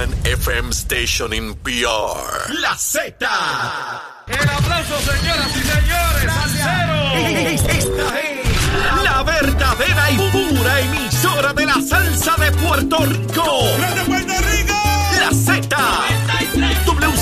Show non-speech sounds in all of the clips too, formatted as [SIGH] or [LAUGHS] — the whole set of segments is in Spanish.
one FM station in PR. La Z. El aplauso, señoras y señores, salsero. Esta es la verdadera y pura emisora de la salsa de Puerto Rico.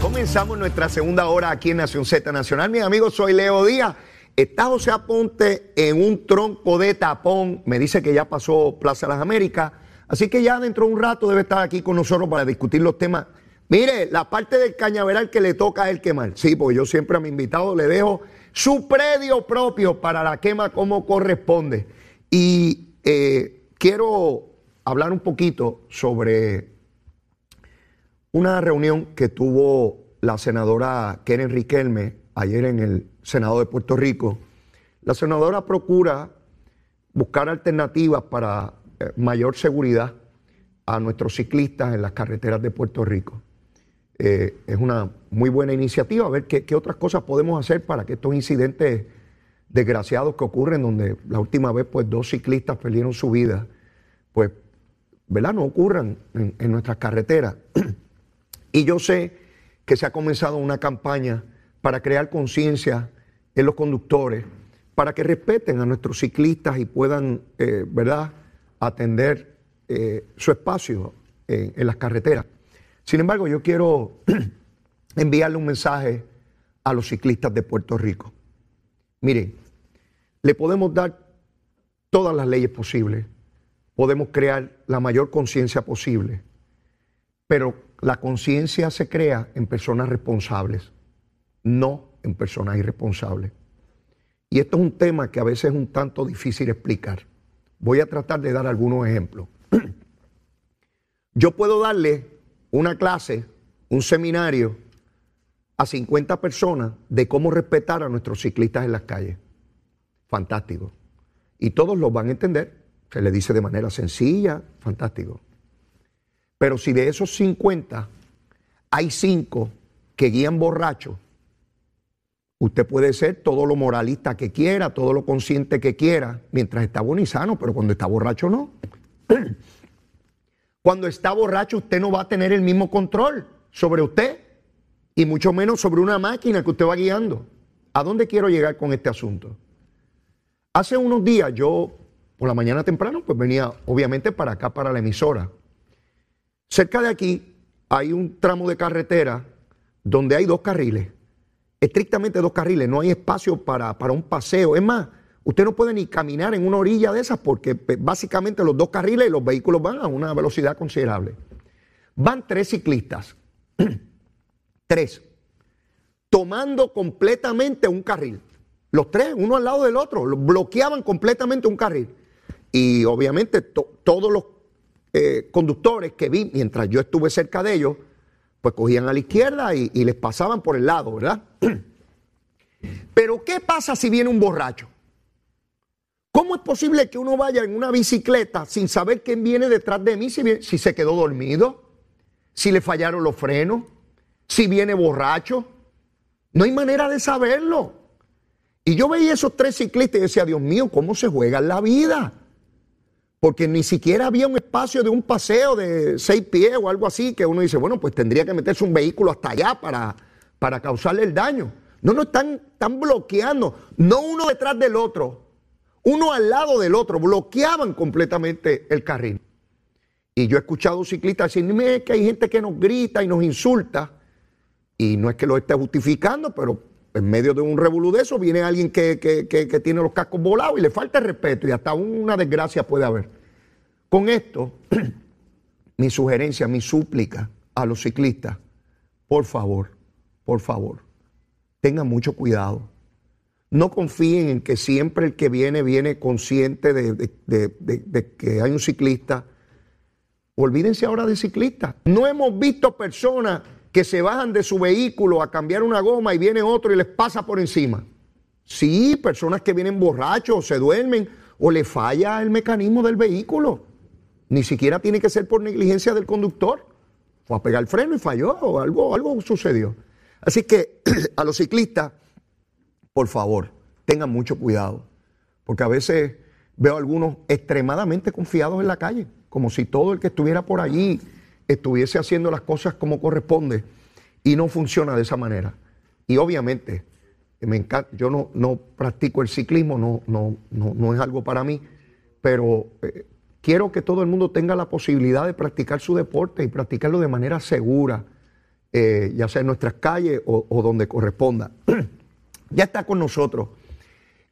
Comenzamos nuestra segunda hora aquí en Nación Z Nacional. Mis amigos, soy Leo Díaz. Está José Aponte en un tronco de tapón. Me dice que ya pasó Plaza Las Américas. Así que ya dentro de un rato debe estar aquí con nosotros para discutir los temas. Mire, la parte del cañaveral que le toca a él quemar. Sí, porque yo siempre a mi invitado le dejo su predio propio para la quema como corresponde. Y eh, quiero hablar un poquito sobre una reunión que tuvo la senadora Keren Riquelme ayer en el Senado de Puerto Rico. La senadora procura buscar alternativas para eh, mayor seguridad a nuestros ciclistas en las carreteras de Puerto Rico. Eh, es una muy buena iniciativa, a ver qué, otras cosas podemos hacer para que estos incidentes desgraciados que ocurren, donde la última vez pues dos ciclistas perdieron su vida, pues, ¿verdad? No ocurran en, en nuestras carreteras. Y yo sé que se ha comenzado una campaña para crear conciencia en los conductores, para que respeten a nuestros ciclistas y puedan, eh, ¿verdad?, atender eh, su espacio en, en las carreteras. Sin embargo, yo quiero [CLEARS THROAT] enviarle un mensaje a los ciclistas de Puerto Rico. Miren, le podemos dar todas las leyes posibles, podemos crear la mayor conciencia posible, pero la conciencia se crea en personas responsables, no en personas irresponsables. Y esto es un tema que a veces es un tanto difícil explicar. Voy a tratar de dar algunos ejemplos. [CLEARS THROAT] Yo puedo darle una clase, un seminario a 50 personas de cómo respetar a nuestros ciclistas en las calles. Fantástico. Y todos lo van a entender. Se le dice de manera sencilla, fantástico. Pero si de esos 50 hay 5 que guían borrachos, usted puede ser todo lo moralista que quiera, todo lo consciente que quiera, mientras está bueno y sano, pero cuando está borracho no. [CLEARS THROAT] Cuando está borracho usted no va a tener el mismo control sobre usted y mucho menos sobre una máquina que usted va guiando. ¿A dónde quiero llegar con este asunto? Hace unos días yo, por la mañana temprano, pues venía obviamente para acá, para la emisora. Cerca de aquí hay un tramo de carretera donde hay dos carriles, estrictamente dos carriles, no hay espacio para, para un paseo. Es más, usted no puede ni caminar en una orilla de esas porque pues, básicamente los dos carriles y los vehículos van a una velocidad considerable. Van tres ciclistas, [CLEARS THROAT] tres, tomando completamente un carril. Los tres, uno al lado del otro, bloqueaban completamente un carril. Y obviamente to, todos los eh, conductores que vi mientras yo estuve cerca de ellos, pues cogían a la izquierda y, les pasaban por el lado, ¿verdad? [CLEARS THROAT] Pero ¿qué pasa si viene un borracho? ¿Cómo es posible que uno vaya en una bicicleta sin saber quién viene detrás de mí, si, si se quedó dormido, si le fallaron los frenos, si viene borracho? No hay manera de saberlo. Y yo veía esos tres ciclistas y decía, Dios mío, ¿cómo se juega la vida? Porque ni siquiera había un espacio de un paseo de seis pies o algo así, que uno dice, bueno, pues tendría que meterse un vehículo hasta allá para, para causarle el daño. No, no, están, están bloqueando, no uno detrás del otro, uno al lado del otro, bloqueaban completamente el carril. Y yo he escuchado ciclistas decir, es que hay gente que nos grita y nos insulta, y no es que lo esté justificando, pero en medio de un revolú de eso viene alguien que, que, que, que, tiene los cascos volados y le falta el respeto y hasta una desgracia puede haber. Con esto, [CLEARS THROAT] mi sugerencia, mi súplica a los ciclistas, por favor, por favor, tengan mucho cuidado. No confíen en que siempre el que viene viene consciente de, que hay un ciclista. olvídense ahora de ciclistas. No hemos visto personas que se bajan de su vehículo a cambiar una goma y viene otro y les pasa por encima. Sí, personas que vienen borrachos, se duermen o le falla el mecanismo del vehículo. Ni siquiera tiene que ser por negligencia del conductor. Fue a pegar el freno y falló o algo, algo sucedió. Así que [CLEARS THROAT] a los ciclistas, por favor, tengan mucho cuidado. Porque a veces veo a algunos extremadamente confiados en la calle, como si todo el que estuviera por allí estuviese haciendo las cosas como corresponde y no funciona de esa manera. Y obviamente, me encanta, yo no, no practico el ciclismo, no, no, no, no es algo para mí, pero eh, quiero que todo el mundo tenga la posibilidad de practicar su deporte y practicarlo de manera segura, eh, ya sea en nuestras calles o, donde corresponda. [CLEARS THROAT] ya está con nosotros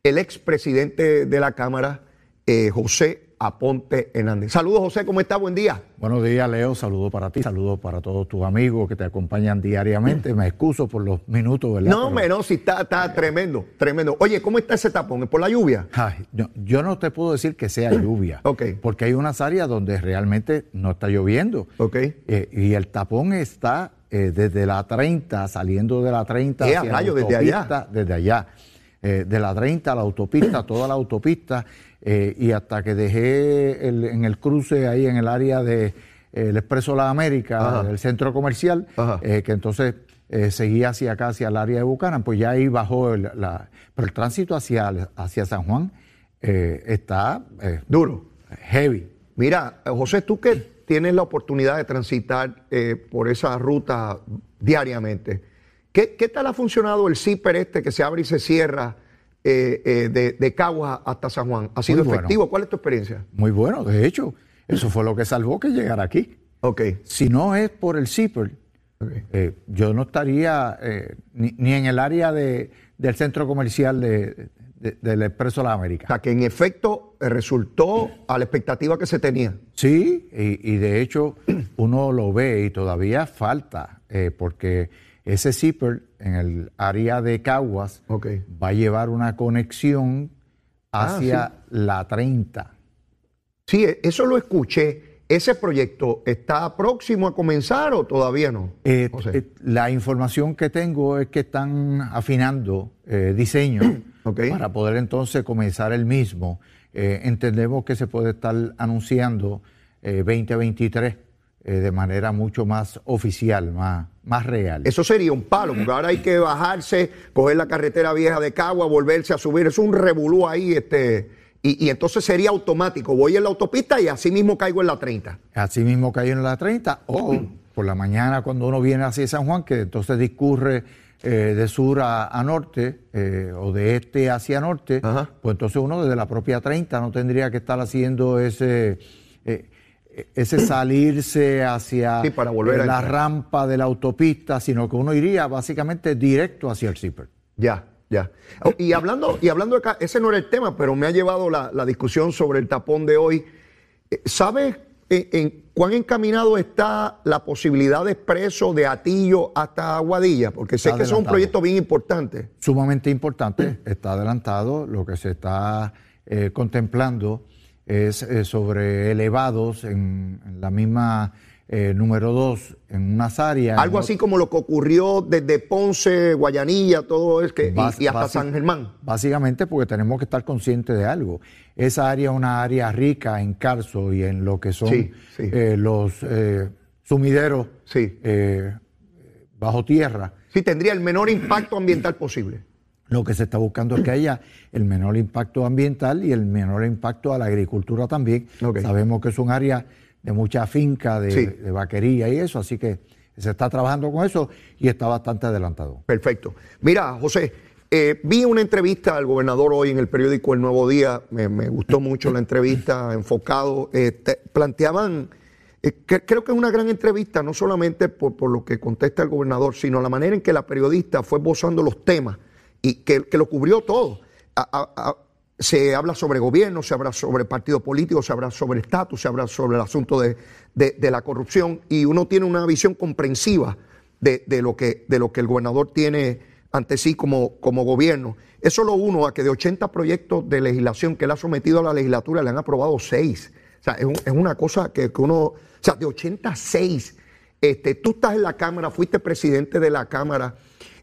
el expresidente de la Cámara, eh, José Aponte Hernández. Saludos, José, ¿cómo está? Buen día. Buenos días, Leo. Saludos para ti, saludos para todos tus amigos que te acompañan diariamente. Me excuso por los minutos, ¿verdad? No, menos, sí, está, está tremendo, tremendo. Oye, ¿cómo está ese tapón? ¿Es por la lluvia? Ay, yo, yo no te puedo decir que sea [CLEARS THROAT] lluvia. Ok. Porque hay unas áreas donde realmente no está lloviendo. Ok. Eh, y el tapón está eh, desde la 30, saliendo de la 30 ¡Eh, a hacia rayo, desde allá! Desde allá. Eh, de la 30 a la autopista, toda la autopista, eh, y hasta que dejé el- en el cruce ahí en el área del el Expreso La América, Ajá. del centro comercial, eh, que entonces eh, seguía hacia acá, hacia el área de Bucanan, pues ya ahí bajó el- la... Pero el tránsito hacia, hacia San Juan eh, está eh, Duro. heavy. Mira, eh, José, tú que tienes la oportunidad de transitar eh, por esa ruta diariamente, ¿qué, qué tal ha funcionado el zipper este que se abre y se cierra eh, eh, de, de Caguas hasta San Juan? ¿Ha sido bueno. efectivo? ¿Cuál es tu experiencia? Muy bueno, de hecho, eso fue lo que salvó que llegara aquí. Ok. Si no es por el zipper, ok. eh, yo no estaría ni, ni en el área de- del centro comercial de- de- del Expreso de la O América. sea, que en efecto resultó a la expectativa que se tenía. Sí, y, y de hecho uno lo ve y todavía falta, porque ese zipper en el área de Caguas va a llevar una conexión Ah, hacia la 30. Sí, e- eso lo escuché. ¿Ese proyecto está próximo a comenzar o todavía no? Eh, eh, la información que tengo es que están afinando eh, diseño [CLEARS THROAT] para poder entonces comenzar el mismo. Entendemos que se puede estar anunciando eh, 2023 eh, de manera mucho más oficial, más, más real. Eso sería un palo, porque ahora hay que bajarse, coger la carretera vieja de Cagua, volverse a subir. Es un revolú ahí, este, y, y entonces sería automático. Voy en la autopista y así mismo caigo en la 30. Así mismo cayó en la 30 o por la mañana cuando uno viene hacia San Juan, que entonces discurre eh, de sur a, a norte eh, o de este hacia norte, Ajá. pues entonces uno desde la propia 30 no tendría que estar haciendo ese... eh, ese salirse hacia Sí, para volver eh, la rampa de la autopista, sino que uno iría básicamente directo hacia el zipper. Ya, ya. Oh, Y hablando, y hablando de acá, ese no era el tema, pero me ha llevado la, la discusión sobre el tapón de hoy. Eh, ¿Sabes en, en cuán encaminado está la posibilidad de expreso de Atillo hasta Aguadilla? Porque sé Está que es un proyecto bien importante. sumamente importante, está adelantado, lo que se está eh, contemplando es eh, sobre elevados en, en la misma eh, número 2, en unas áreas. Algo así como lo que ocurrió desde Ponce, Guayanilla, todo es que, y- hasta San Germán. Básicamente porque tenemos que estar conscientes de algo. Esa área es una área rica en calzo y en lo que son Sí, sí. eh, los eh, sumideros Sí. bajo tierra. Sí, tendría el menor impacto ambiental posible. Lo que se está buscando es que haya el menor impacto ambiental y el menor impacto a la agricultura también. Sabemos que es un área de mucha finca, de, Sí. de vaquería y eso, así que se está trabajando con eso y está bastante adelantado. Perfecto. Mira, José, eh, vi una entrevista al gobernador hoy en el periódico El Nuevo Día. Me, me gustó mucho la entrevista, [LAUGHS] enfocado. eh, te- planteaban, eh, que- creo que es una gran entrevista, no solamente por, por lo que contesta el gobernador, sino la manera en que la periodista fue esbozando los temas y que, que lo cubrió todo. Se habla sobre gobierno, se habla sobre partido político, se habla sobre estatus, se habla sobre el asunto de, de- la corrupción y uno tiene una visión comprensiva de, de lo, que, de lo que el gobernador tiene ante sí como, como gobierno. Eso lo uno a que de 80 proyectos de legislación que él ha sometido a la legislatura le han aprobado seis. O sea, es, un- es una cosa que, que uno sea, de 86. Este, tú estás en la Cámara, fuiste presidente de la Cámara,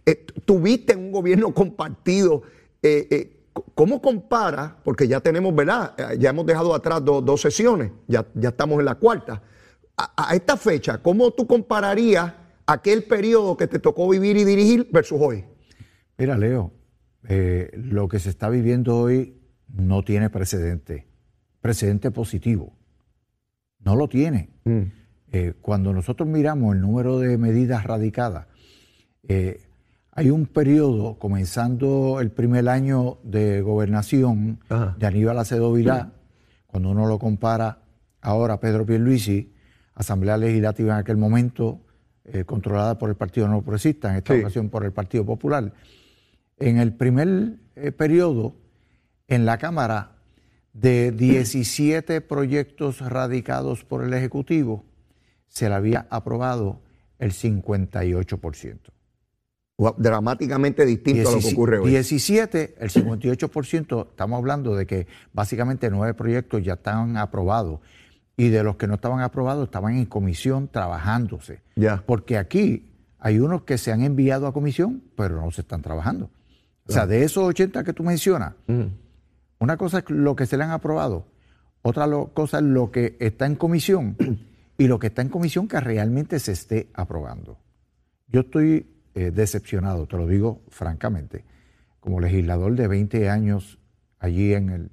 eh, tuviste un gobierno compartido. Eh, eh, ¿Cómo compara? Porque ya tenemos, ¿verdad? Ya hemos dejado atrás dos sesiones, ya, ya estamos en la cuarta. A, esta fecha, ¿cómo tú compararías aquel periodo que te tocó vivir y dirigir versus hoy? Mira, Leo, lo que se está viviendo hoy no tiene precedente, precedente positivo. No lo tiene. Mm. cuando nosotros miramos el número de medidas radicadas, hay un periodo, comenzando el primer año de gobernación de Aníbal Acedo Vilá, cuando uno lo compara ahora a Pedro Pierluisi, Asamblea Legislativa en aquel momento, eh, controlada por el Partido No Progresista, en esta ocasión por el Partido Popular. En el primer eh, periodo, en la Cámara, de 17 proyectos radicados por el Ejecutivo, se le había aprobado el 58% dramáticamente distinto a lo que ocurre hoy. 17, el 58%, estamos hablando de que básicamente nueve proyectos ya estaban aprobados y de los que no estaban aprobados estaban en comisión trabajándose. Ya. Porque aquí hay unos que se han enviado a comisión, pero no se están trabajando. O sea, de esos 80 que tú mencionas, una cosa es lo que se le han aprobado, otra cosa es lo que está en comisión [CLEARS THROAT] y lo que está en comisión que realmente se esté aprobando. Yo estoy eh, decepcionado, te lo digo francamente, como legislador de 20 años allí en el,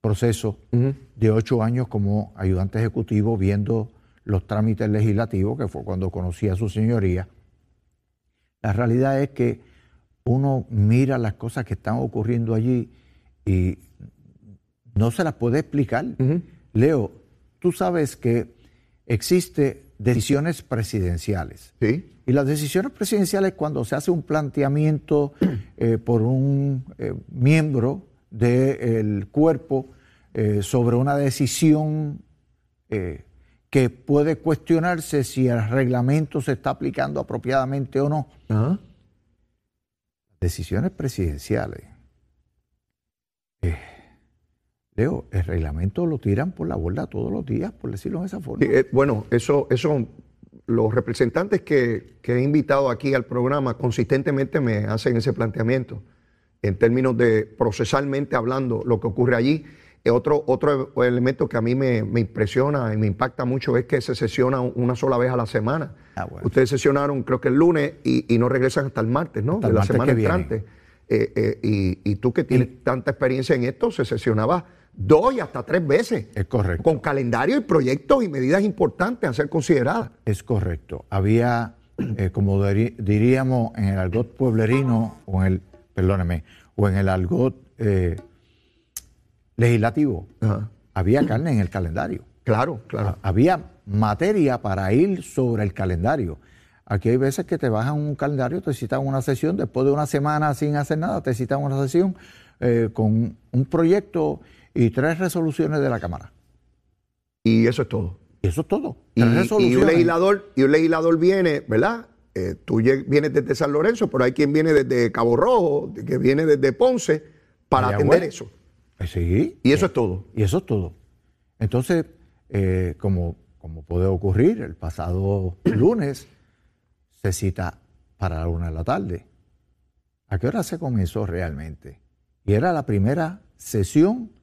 proceso, de 8 años como ayudante ejecutivo viendo los trámites legislativos, que fue cuando conocí a su señoría. La realidad es que uno mira las cosas que están ocurriendo allí y no se las puede explicar. Leo, tú sabes que existe decisiones presidenciales. Sí. Y las decisiones presidenciales, cuando se hace un planteamiento eh, por un eh, miembro del cuerpo eh, sobre una decisión que puede cuestionarse si el reglamento se está aplicando apropiadamente o no. Decisiones presidenciales. Leo, el reglamento lo tiran por la borda todos los días, por decirlo de esa forma. Eh, bueno, eso, eso, los representantes que, he invitado aquí al programa consistentemente me hacen ese planteamiento en términos de procesalmente hablando lo que ocurre allí. Eh, otro, otro elemento que a mí me, impresiona y me impacta mucho es que se sesiona una sola vez a la semana. Ah, Ustedes sesionaron creo que el lunes y, no regresan hasta el martes, ¿no? de la semana entrante. Eh, y, y, tú que tienes tanta experiencia en esto, se sesionaba dos y hasta tres veces. Es correcto. Con calendario y proyectos y medidas importantes a ser consideradas. Es correcto. Había, eh, como diríamos en el algot pueblerino, o en el, perdóneme, o en el algot eh, legislativo, había carne en el calendario. Claro, claro. Había materia para ir sobre el calendario. Aquí hay veces que te bajan un calendario, te citan una sesión, después de una semana sin hacer nada, te citan una sesión eh, con un proyecto y tres resoluciones de la Cámara. Y eso es todo. Y eso es todo. Y, un legislador, y un legislador viene, ¿verdad? Eh, tú vienes desde San Lorenzo, pero hay quien viene desde Cabo Rojo, que viene desde Ponce, para atender eso. Eh, sí. Y eso es todo. Y eso es todo. Entonces, eh, como, como puede ocurrir, el pasado [CLEARS THROAT] lunes se cita para la una de la tarde. ¿A qué hora se comenzó realmente? Y era la primera sesión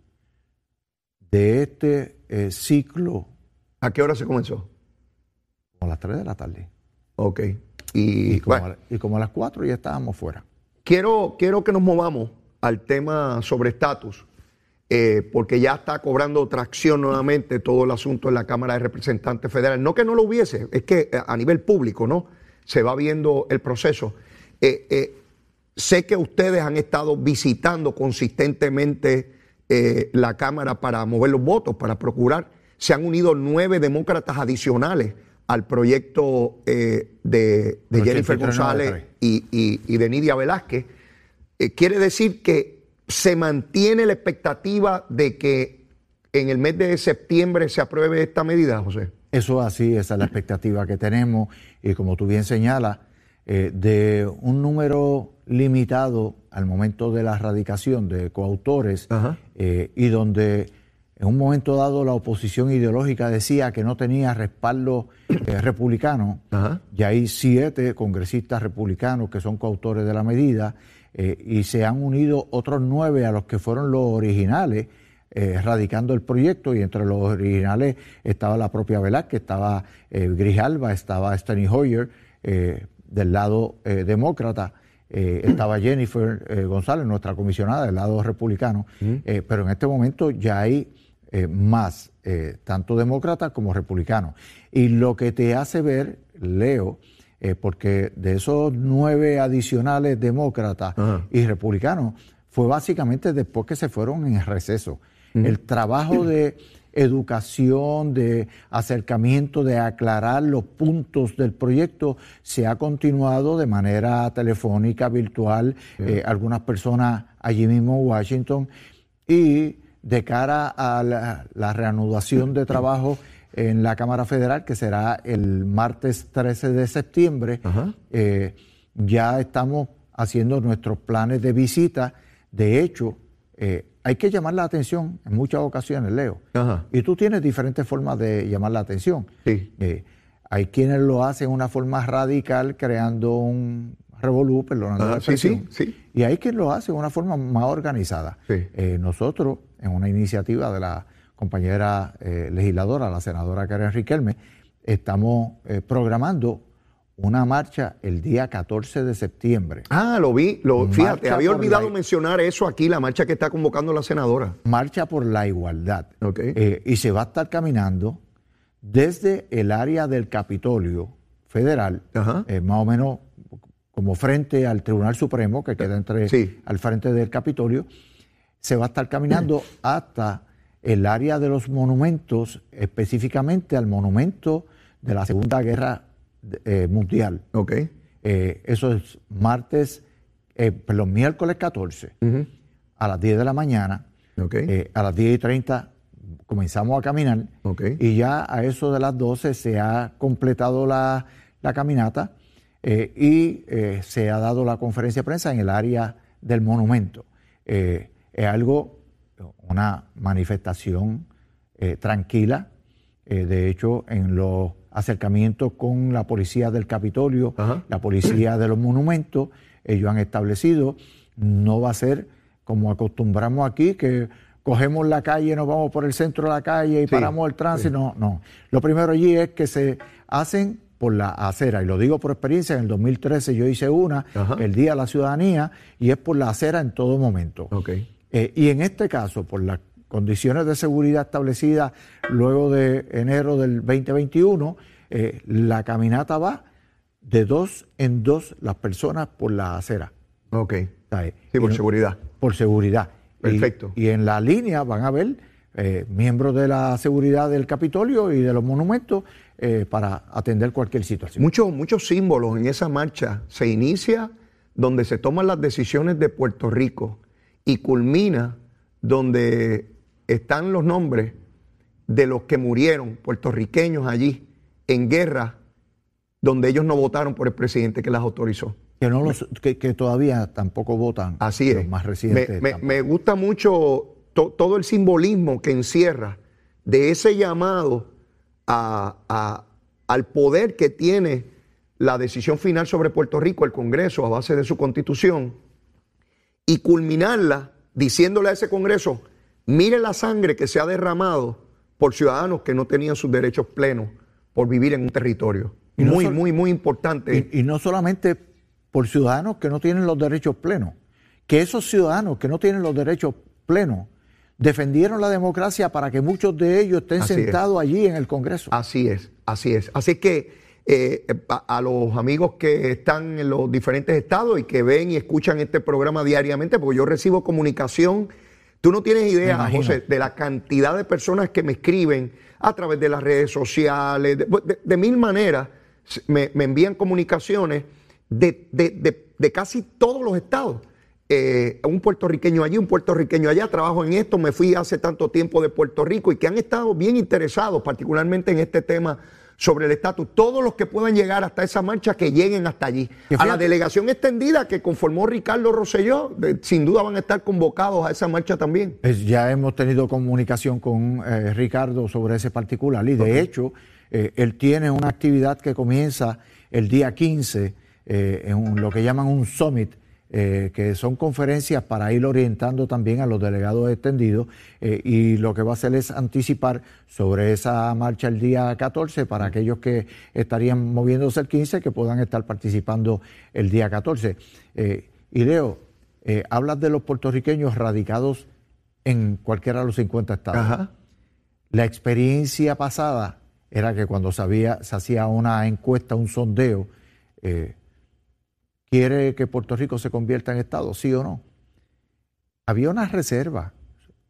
de este eh, ciclo. ¿A qué hora se comenzó? Como a las 3 de la tarde. Ok. Y, como, a, las 4 ya estábamos fuera. Quiero, quiero que nos movamos al tema sobre estatus, eh, porque ya está cobrando tracción nuevamente todo el asunto en la Cámara de Representantes Federales. No que no lo hubiese, es que eh, a nivel público, ¿no? Se va viendo el proceso. sé que ustedes han estado visitando consistentemente eh, la Cámara para mover los votos, para procurar. Se han unido nueve demócratas adicionales al proyecto eh, de, Jennifer González y, de Nidia Velázquez. Eh, quiere decir que se mantiene la expectativa de que en el mes de septiembre se apruebe esta medida, José. Eso así, esa es la expectativa que tenemos y como tú bien señalas, de un número limitado al momento de la radicación de coautores eh, y donde en un momento dado la oposición ideológica decía que no tenía respaldo eh, republicano, Ajá. y hay siete congresistas republicanos que son coautores de la medida, eh, y se han unido otros nueve a los que fueron los originales, eh, radicando el proyecto, y entre los originales estaba la propia Velázquez, estaba Grijalba, estaba Steny Hoyer, del lado eh, demócrata, eh, estaba Jennifer eh, González, nuestra comisionada del lado republicano, eh, pero en este momento ya hay más, tanto demócratas como republicanos. Y lo que te hace ver, Leo, porque de esos nueve adicionales demócratas Ajá. y republicanos, fue básicamente después que se fueron en receso. El trabajo de educación, de acercamiento, de aclarar los puntos del proyecto. Se ha continuado de manera telefónica, virtual, eh, algunas personas allí mismo en Washington. Y de cara a la, la reanudación de trabajo en la Cámara Federal, que será el martes 13 de septiembre, eh, ya estamos haciendo nuestros planes de visita. De hecho, eh, hay que llamar la atención en muchas ocasiones, Leo. Ajá. Y tú tienes diferentes formas de llamar la atención. Sí. Eh, hay quienes lo hacen de una forma radical, creando un revolú, perdonando Ah, la sí, sí. Y hay quien lo hace de una forma más organizada. Sí. Eh, nosotros, en una iniciativa de la compañera eh, legisladora, la senadora Karen Riquelme, estamos programando una marcha el día 14 de septiembre. Ah, lo vi. Lo, fíjate, había olvidado la- mencionar eso aquí, la marcha que está convocando la senadora. Marcha por la igualdad. Ok. Eh, y se va a estar caminando desde el área del Capitolio Federal, Ajá. eh, más o menos como frente al Tribunal Supremo, que queda entre Sí. al frente del Capitolio, se va a estar caminando [CLEARS THROAT] hasta el área de los monumentos, específicamente al monumento de la Segunda Guerra eh, Mundial. Ok. Eh, eso es martes, eh, perdón, miércoles 14 Ujú. a las 10 de la mañana. Ok. Eh, a las 10 y 30 comenzamos a caminar Ok. y ya a eso de las 12 se ha completado la, la caminata y se ha dado la conferencia de prensa en el área del monumento. Es algo, una manifestación tranquila. De hecho, en los acercamientos con la policía del Capitolio, Ajá. la policía de los monumentos, ellos han establecido, no va a ser como acostumbramos aquí, que cogemos la calle, nos vamos por el centro de la calle y Sí, paramos el tránsito. No, no. Lo primero allí es que se hacen por la acera, y lo digo por experiencia, en el 2013 yo hice una, Ajá. el Día de la Ciudadanía, y es por la acera en todo momento. Ok. Eh, y en este caso, por las condiciones de seguridad establecidas luego de enero del 2021, eh, la caminata va de dos en dos las personas por la acera. Ok. ¿sabes? Sí, por Y- seguridad. Por seguridad. Perfecto. Y, en la línea van a ver eh, miembros de la seguridad del Capitolio y de los monumentos eh, para atender cualquier situación. Muchos, muchos símbolos en esa marcha. Se inicia donde se toman las decisiones de Puerto Rico y culmina donde están los nombres de los que murieron puertorriqueños allí en guerra donde ellos no votaron por el presidente que las autorizó. Que, no los, que, que todavía tampoco votan Así los es. más Me, recientes. me- me gusta mucho to- todo el simbolismo que encierra de ese llamado a- a- al poder que tiene la decisión final sobre Puerto Rico, el Congreso, a base de su constitución, y culminarla diciéndole a ese Congreso, mire la sangre que se ha derramado por ciudadanos que no tenían sus derechos plenos por vivir en un territorio. Y muy, muy, muy importante. Y, y no solamente por ciudadanos que no tienen los derechos plenos, que esos ciudadanos que no tienen los derechos plenos defendieron la democracia para que muchos de ellos estén Así es. sentados allí en el Congreso. Así es, así es. Así que eh, a, a los amigos que están en los diferentes estados y que ven y escuchan este programa diariamente, porque yo recibo comunicación, tú no tienes idea. José, de la cantidad de personas que me escriben a través de las redes sociales, de, de- de mil maneras, me, me envían comunicaciones de, de- de- de casi todos los estados. Eh, un puertorriqueño allí, un puertorriqueño allá, trabajo en esto, me fui hace tanto tiempo de Puerto Rico y que han estado bien interesados, particularmente en este tema sobre el estatus. Todos los que puedan llegar hasta esa marcha, que lleguen hasta allí. A la delegación extendida que conformó Ricardo Rosselló, sin duda van a estar convocados a esa marcha también. ya hemos tenido comunicación con eh, Ricardo sobre ese particular y de hecho eh, él tiene una actividad que comienza el día 15 eh, en lo que llaman un summit eh, que son conferencias para ir orientando también a los delegados extendidos eh, y lo que va a hacer es anticipar sobre esa marcha el día 14 para aquellos que estarían moviéndose el 15 que puedan estar participando el día 14. Eh, y Leo, hablas de los puertorriqueños radicados en cualquiera de los 50 estados. La experiencia pasada era que cuando se, se hacía una encuesta, un sondeo, quiere que Puerto Rico se convierta en Estado, sí o no. Había una reserva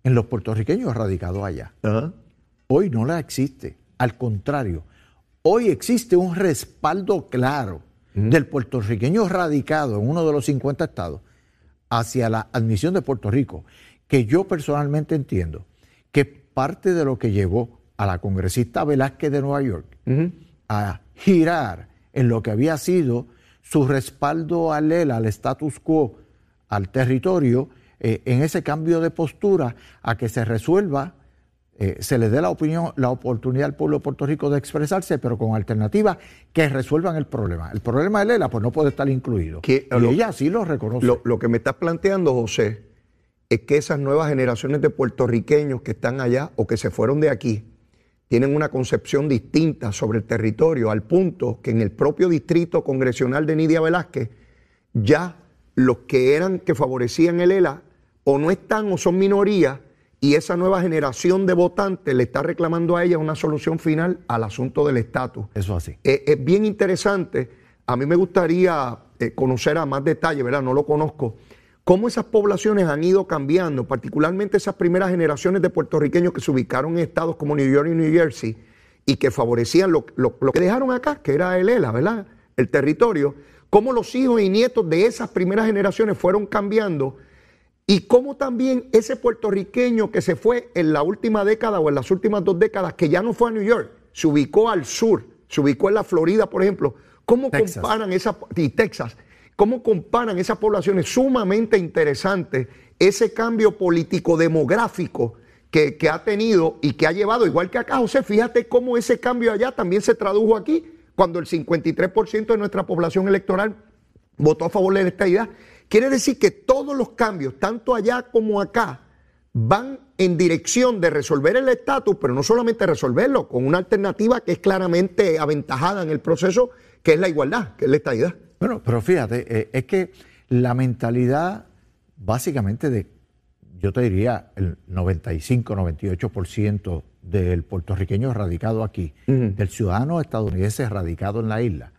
en los puertorriqueños radicados allá. Hoy no la existe. Al contrario, hoy existe un respaldo claro del puertorriqueño radicado en uno de los 50 estados hacia la admisión de Puerto Rico, que yo personalmente entiendo que parte de lo que llevó a la congresista Velázquez de Nueva York a girar en lo que había sido su respaldo al él, al status quo, al territorio, eh, en ese cambio de postura a que se resuelva, eh, se le dé la opinión, la oportunidad al pueblo de Puerto Rico de expresarse, pero con alternativas que resuelvan el problema. El problema de Lela, pues no puede estar incluido. y ella sí lo reconoce. Lo, lo que me estás planteando, José, es que esas nuevas generaciones de puertorriqueños que están allá o que se fueron de aquí, tienen una concepción distinta sobre el territorio, al punto que en el propio distrito congresional de Nidia Velázquez, ya los que eran que favorecían el ELA o no están o son minoría y esa nueva generación de votantes le está reclamando a ella una solución final al asunto del estatus. Eso así. Eh, es bien interesante. A mí me gustaría eh, conocer a más detalle, ¿verdad? No lo conozco cómo esas poblaciones han ido cambiando, particularmente esas primeras generaciones de puertorriqueños que se ubicaron en estados como New York y New Jersey y que favorecían lo, que dejaron acá, que era el ELA, ¿verdad? El territorio, cómo los hijos y nietos de esas primeras generaciones fueron cambiando y cómo también ese puertorriqueño que se fue en la última década o en las últimas dos décadas, que ya no fue a New York, se ubicó al sur, se ubicó en la Florida, por ejemplo, cómo comparan esa, y Texas, ¿Cómo comparan esas poblaciones? Sumamente interesante ese cambio político-demográfico que, ha tenido y que ha llevado, igual que acá, José, fíjate cómo ese cambio allá también se tradujo aquí, cuando el 53% de nuestra población electoral votó a favor de esta idea. Quiere decir que todos los cambios, tanto allá como acá, van en dirección de resolver el estatus, pero no solamente resolverlo, con una alternativa que es claramente aventajada en el proceso, que es la igualdad, que es la estadidad. Bueno, pero fíjate, eh, es que la mentalidad básicamente de, yo te diría, el 95-98% del puertorriqueño radicado aquí, del ciudadano estadounidense radicado en la isla,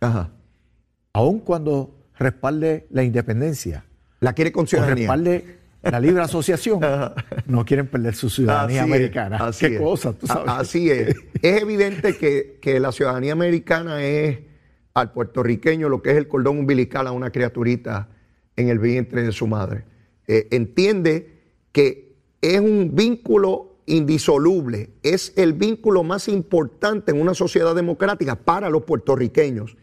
aun cuando respalde la independencia, la quiere con ciudadanía. respalde la libre asociación, no quieren perder su ciudadanía americana. Qué cosa, tú sabes. Así es. Es evidente que, que la ciudadanía americana es al puertorriqueño lo que es el cordón umbilical a una criaturita en el vientre de su madre. Eh, entiende que es un vínculo indisoluble, es el vínculo más importante en una sociedad democrática para los puertorriqueños.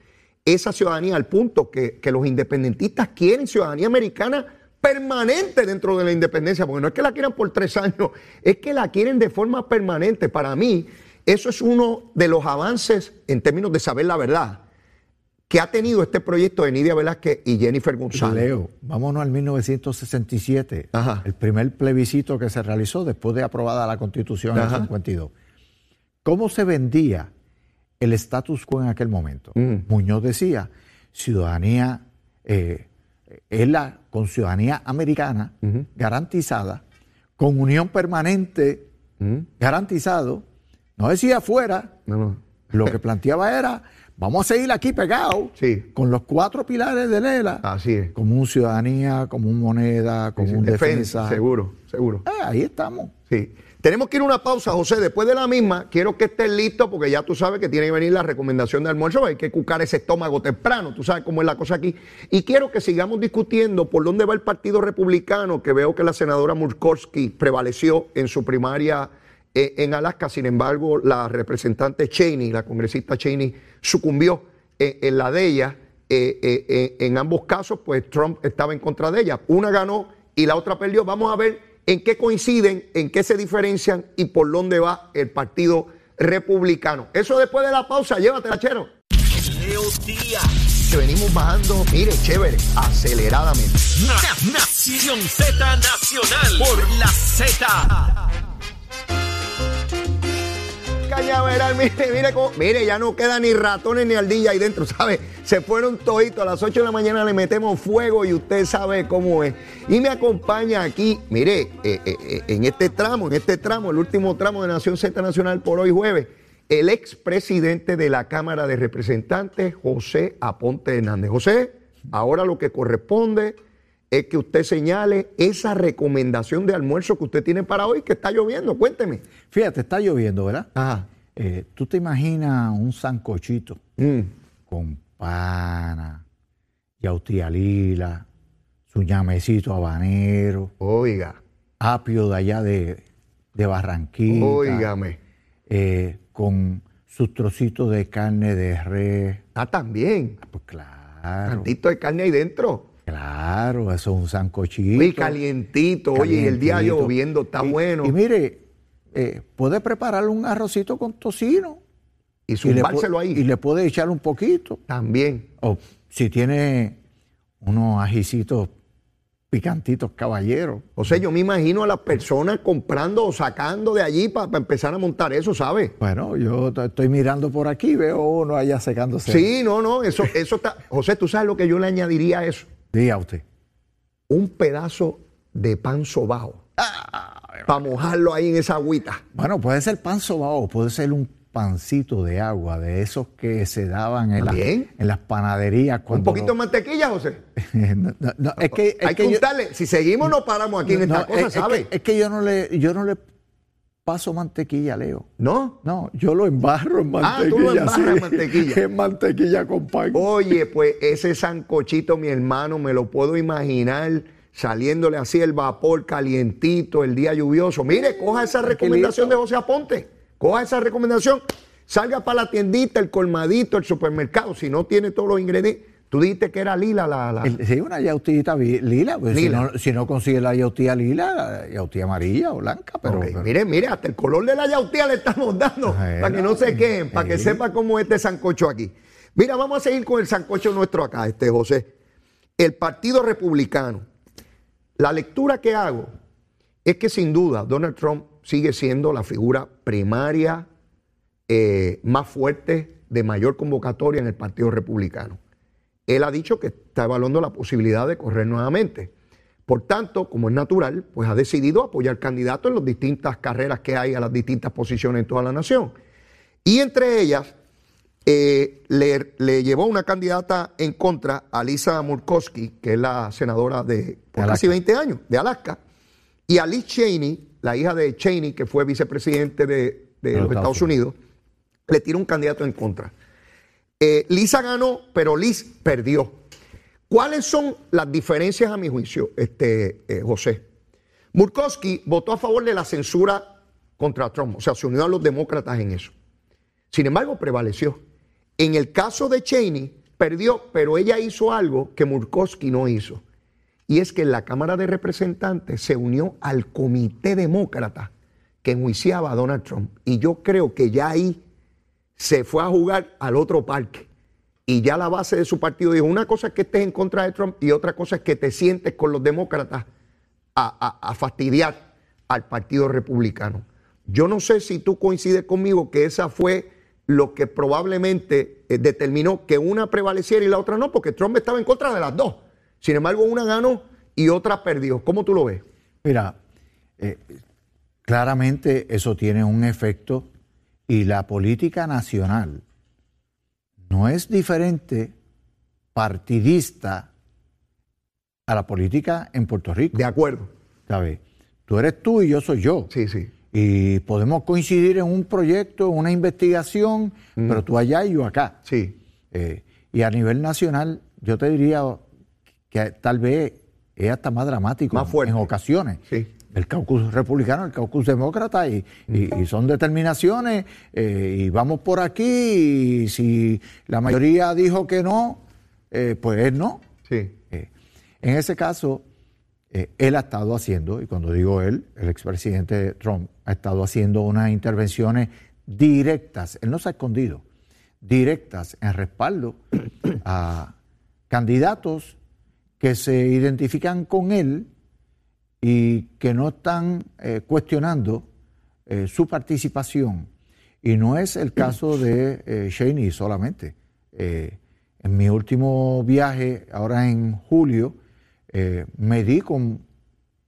Esa ciudadanía al punto que, que los independentistas quieren ciudadanía americana permanente dentro de la independencia, porque no es que la quieran por tres años, es que la quieren de forma permanente. Para mí, eso es uno de los avances en términos de saber la verdad que ha tenido este proyecto de Nidia Velázquez y Jennifer González. Leo, vámonos al 1967, el primer plebiscito que se realizó después de aprobada la Constitución en el 52. ¿Cómo se vendía el status quo en aquel momento? Mm. Muñoz decía, ciudadanía, eh, es la, con ciudadanía americana garantizada, con unión permanente garantizado, no decía afuera, lo que planteaba era Vamos a seguir aquí pegados con los cuatro pilares de Lela. Así es. Como un ciudadanía, como un moneda, como un defensa. Seguro, seguro. Eh, ahí estamos. Sí. Tenemos que ir a una pausa, José. Después de la misma, quiero que estés listo porque ya tú sabes que tiene que venir la recomendación de almuerzo. Hay que cucar ese estómago temprano. Tú sabes cómo es la cosa aquí. Y quiero que sigamos discutiendo por dónde va el Partido Republicano, que veo que la senadora Murkowski prevaleció en su primaria eh, en Alaska. Sin embargo, la representante Cheney, la congresista Cheney, sucumbió eh, en la de ella. Eh, eh, en ambos casos, pues Trump estaba en contra de ella. Una ganó y la otra perdió. Vamos a ver en qué coinciden, en qué se diferencian y por dónde va el Partido Republicano. Eso después de la pausa, llévatela, chero. Leo Díaz. Que venimos bajando, mire, chévere, aceleradamente. Na- Nación Z Nacional. Por la Z. Cañaveral, mire, mire, cómo- mire, ya no queda ni ratones ni ardillas ahí dentro, ¿sabe? Se fueron toditos. A las 8 de la mañana le metemos fuego y usted sabe cómo es. Y me acompaña aquí, mire, eh, eh, eh, en este tramo, en este tramo, el último tramo de Nación Z Nacional por hoy jueves, el expresidente de la Cámara de Representantes, José Aponte Hernández. José, ahora lo que corresponde es que usted señale esa recomendación de almuerzo que usted tiene para hoy, que está lloviendo. Cuénteme. Fíjate, está lloviendo, ¿verdad? Ajá. Eh, ¿Tú te imaginas un sancochito Mm. con pana, yautía lila, su ñamecito habanero, Oiga, apio de allá de, de Barranquilla, óigame. eh, con sus trocitos de carne de res? Ah, también. Pues claro, Tantito de carne ahí dentro. Claro, eso es un sancochito. Uy, calientito. Oye, y el día lloviendo está Y- bueno. Y mire, eh, puede prepararle un arrocito con tocino. Y zumbárselo ahí. y le puede echar un poquito. También. O si tiene unos ajicitos picantitos, caballeros. O sea, yo me imagino a las personas comprando o sacando de allí para empezar a montar eso, ¿sabes? Bueno, yo estoy mirando por aquí, veo uno allá secándose. Sí, no, no, eso, eso está. José, ¿tú sabes lo que yo le añadiría a eso? Diga usted. Un pedazo de pan sobao. para mojarlo ahí en esa agüita. Bueno, puede ser pan sobao, puede ser un pancito de agua, de esos que se daban en, las- También. en las panaderías. Un poquito de mantequilla, José. [LAUGHS] no, no, no, es que, es Hay que que yo-. Si seguimos, no paramos aquí en esta cosa, es- es que- ¿sabes? Es, que yo no le, yo no le paso mantequilla, Leo. ¿No? No, yo lo embarro en Ah, mantequilla. tú lo embarras en sí. mantequilla. En mantequilla con pan. Oye, pues ese sancochito, mi hermano, me lo puedo imaginar saliéndole así el vapor calientito, el día lluvioso. Mire, coja esa recomendación de José Aponte. Coja esa recomendación. Salga para la tiendita, el colmadito, el supermercado. Si no tiene todos los ingredientes. Tú dijiste que era lila la. la- sí, una yautita lila. pues, Lila. Si, no, si no consigue la yautía lila, la yautía amarilla o blanca. Pero, Ok, pero- Mire, mire, hasta el color de la yautía le estamos dando. Para que no se queden, para que sepa cómo es este sancocho aquí. Mira, vamos a seguir con el sancocho nuestro acá, este José. El Partido Republicano. La lectura que hago es que sin duda Donald Trump sigue siendo la figura primaria eh, más fuerte de mayor convocatoria en el Partido Republicano. Él ha dicho que está evaluando la posibilidad de correr nuevamente. Por tanto, como es natural, pues ha decidido apoyar candidatos en las distintas carreras que hay a las distintas posiciones en toda la nación. Y entre ellas, eh, le, le llevó una candidata en contra a Lisa Murkowski, que es la senadora de por De casi Alaska. 20 años, de Alaska, y a Liz Cheney, la hija de Cheney, que fue vicepresidente de, de los Estados Unidos, le tiró un candidato en contra. Eh, Lisa ganó, pero Liz perdió. ¿Cuáles son las diferencias a mi juicio, este, eh, José? Murkowski votó a favor de la censura contra Trump, o sea, se unió a los demócratas en eso. Sin embargo, prevaleció. En el caso de Cheney, perdió, pero ella hizo algo que Murkowski no hizo. Y es que la Cámara de Representantes se unió al comité demócrata que enjuiciaba a Donald Trump. Y yo creo que ya ahí se fue a jugar al otro parque. Y ya la base de su partido dijo, una cosa es que estés en contra de Trump y otra cosa es que te sientes con los demócratas a, a- fastidiar al Partido Republicano. Yo no sé si tú coincides conmigo que esa fue lo que probablemente eh, determinó que una prevaleciera y la otra no, porque Trump estaba en contra de las dos. Sin embargo, una ganó y otra perdió. ¿Cómo tú lo ves? Mira, eh, claramente eso tiene un efecto y la política nacional no es diferente partidista a la política en Puerto Rico. De acuerdo. ¿sabes? Tú eres tú y yo soy yo. Sí, sí. Y podemos coincidir en un proyecto, una investigación, pero tú allá y yo acá. Sí. Eh, y a nivel nacional, yo te diría que tal vez es hasta más dramático Más fuerte. en ocasiones. Sí. El caucus republicano, el caucus demócrata, y, y- y son determinaciones, eh, y vamos por aquí, y si la mayoría dijo que no, eh, pues es no. Sí. Eh, en ese caso, él ha estado haciendo, y cuando digo él, el expresidente Trump ha estado haciendo unas intervenciones directas, él no se ha escondido, directas en respaldo a candidatos que se identifican con él y que no están eh, cuestionando eh, su participación. Y no es el caso de eh, Cheney solamente. Eh, en mi último viaje, ahora en julio, me di con un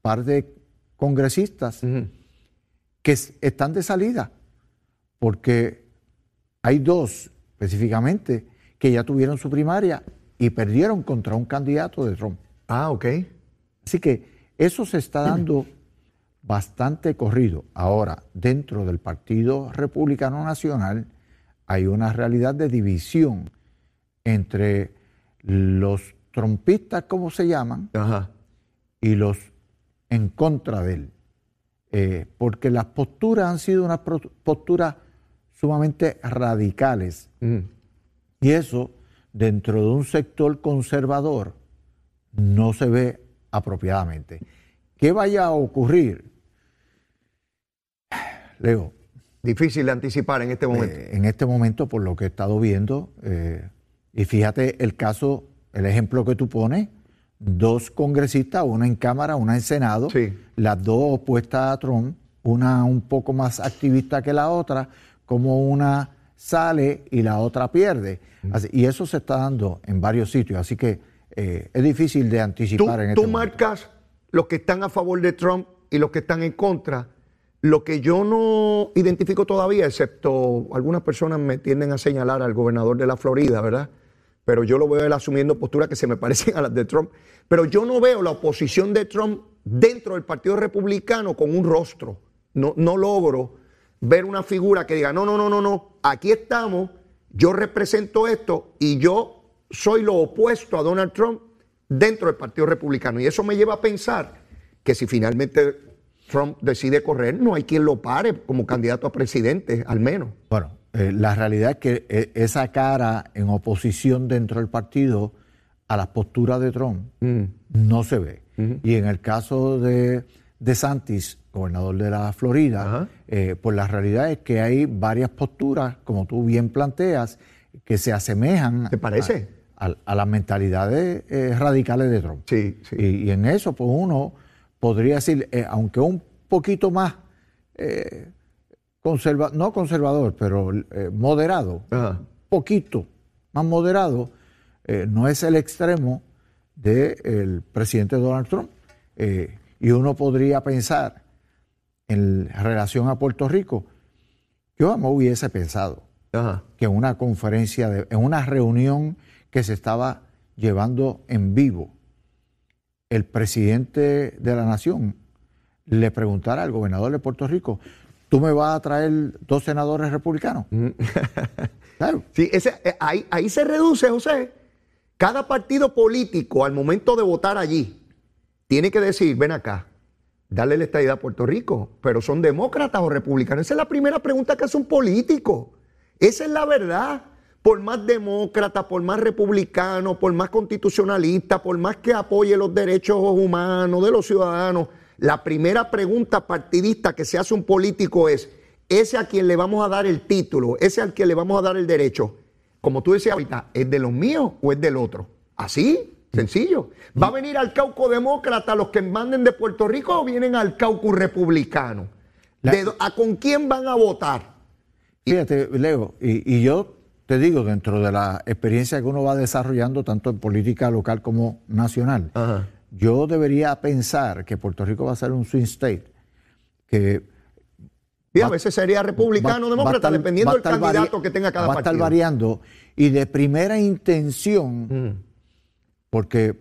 par de congresistas que es- están de salida, porque hay dos específicamente que ya tuvieron su primaria y perdieron contra un candidato de Trump. Ah, ok. Así que eso se está dando bastante corrido. Ahora, dentro del Partido Republicano Nacional hay una realidad de división entre los trompistas, como se llaman, Ajá. y los en contra de él. Eh, porque las posturas han sido unas posturas sumamente radicales. Mm. Y eso, dentro de un sector conservador, no se ve apropiadamente. ¿Qué vaya a ocurrir? Leo, Difícil de anticipar en este momento. eh, en este momento, por lo que he estado viendo, eh, y fíjate el caso, el ejemplo que tú pones, dos congresistas, una en Cámara, una en Senado, Sí. las dos opuestas a Trump, una un poco más activista que la otra, como una sale y la otra pierde. Así- y eso se está dando en varios sitios, así que eh, es difícil de Tú, anticipar en este tú momento. marcas los que están a favor de Trump y los que están en contra. Lo que yo no identifico todavía, excepto algunas personas me tienden a señalar al gobernador de la Florida, ¿verdad? Pero yo lo veo él asumiendo posturas que se me [LAUGHS] parecen a las de Trump. Pero yo no veo la oposición de Trump dentro del Partido Republicano con un rostro. No, no logro ver una figura que diga, no, no, no, no, no, aquí estamos, yo represento esto y yo soy lo opuesto a Donald Trump dentro del Partido Republicano. Y eso me lleva a pensar que si finalmente Trump decide correr, no hay quien lo pare como candidato a presidente, al menos. Bueno, eh, la realidad es que eh, esa cara en oposición dentro del partido a las posturas de Trump no se ve. Y en el caso de, de Santis, gobernador de la Florida, eh, pues la realidad es que hay varias posturas, como tú bien planteas, que se asemejan ¿Te parece? A, a- las mentalidades eh, radicales de Trump. Sí, sí. Y, y en eso, pues uno podría decir, eh, aunque un poquito más eh, conserva, no conservador, pero eh, moderado, Ajá. poquito más moderado, no es el extremo del presidente Donald Trump. Y uno podría pensar en relación a Puerto Rico, yo no hubiese pensado Ajá. que en una conferencia, de- en una reunión que se estaba llevando en vivo, el presidente de la nación le preguntara al gobernador de Puerto Rico, ¿tú me vas a traer dos senadores republicanos? [LAUGHS] Claro. Sí, ese, eh, ahí, ahí se reduce, José. Cada partido político, al momento de votar allí, tiene que decir, ven acá, dale la estadidad a Puerto Rico, pero ¿son demócratas o republicanos? Esa es la primera pregunta que hace un político. Esa es la verdad. Por más demócrata, por más republicano, por más constitucionalista, por más que apoye los derechos humanos de los ciudadanos, la primera pregunta partidista que se hace un político es, ese a quien le vamos a dar el título, ese al que le vamos a dar el derecho, como tú decías ahorita, ¿es de los míos o es del otro? Así, sencillo. ¿Va a venir al cauco demócrata los que manden de Puerto Rico o vienen al cauco republicano? La- ¿De do- ¿A con quién van a votar? Fíjate, Leo, y, y yo te digo, dentro de la experiencia que uno va desarrollando, tanto en política local como nacional, Ajá. yo debería pensar que Puerto Rico va a ser un swing state, que a Va- veces sería republicano o va demócrata, estar- dependiendo del candidato que tenga cada Va a partido. estar variando y de primera intención, Mm. porque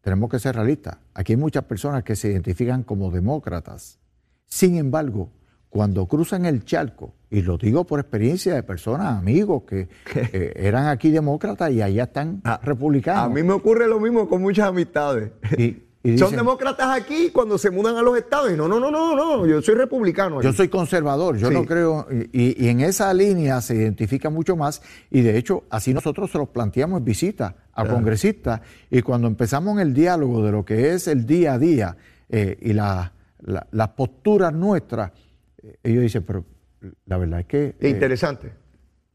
tenemos que ser realistas. Aquí hay muchas personas que se identifican como demócratas. Sin embargo, cuando cruzan el charco, y lo digo por experiencia de personas, amigos que eh, eran aquí demócratas y allá están republicanos. A mí me ocurre lo mismo con muchas amistades. Y, y [LAUGHS] Son demócratas aquí cuando se mudan a los estados. Y no, no, no, no, no, yo soy republicano. aquí. Yo soy conservador, yo Sí. no creo, y, y en esa línea se identifica mucho más, y de hecho así nosotros se los planteamos en visita a congresistas, y cuando empezamos en el diálogo de lo que es el día a día eh, y la- la- las posturas nuestras, ellos dicen, pero la verdad es que... eh, Interesante.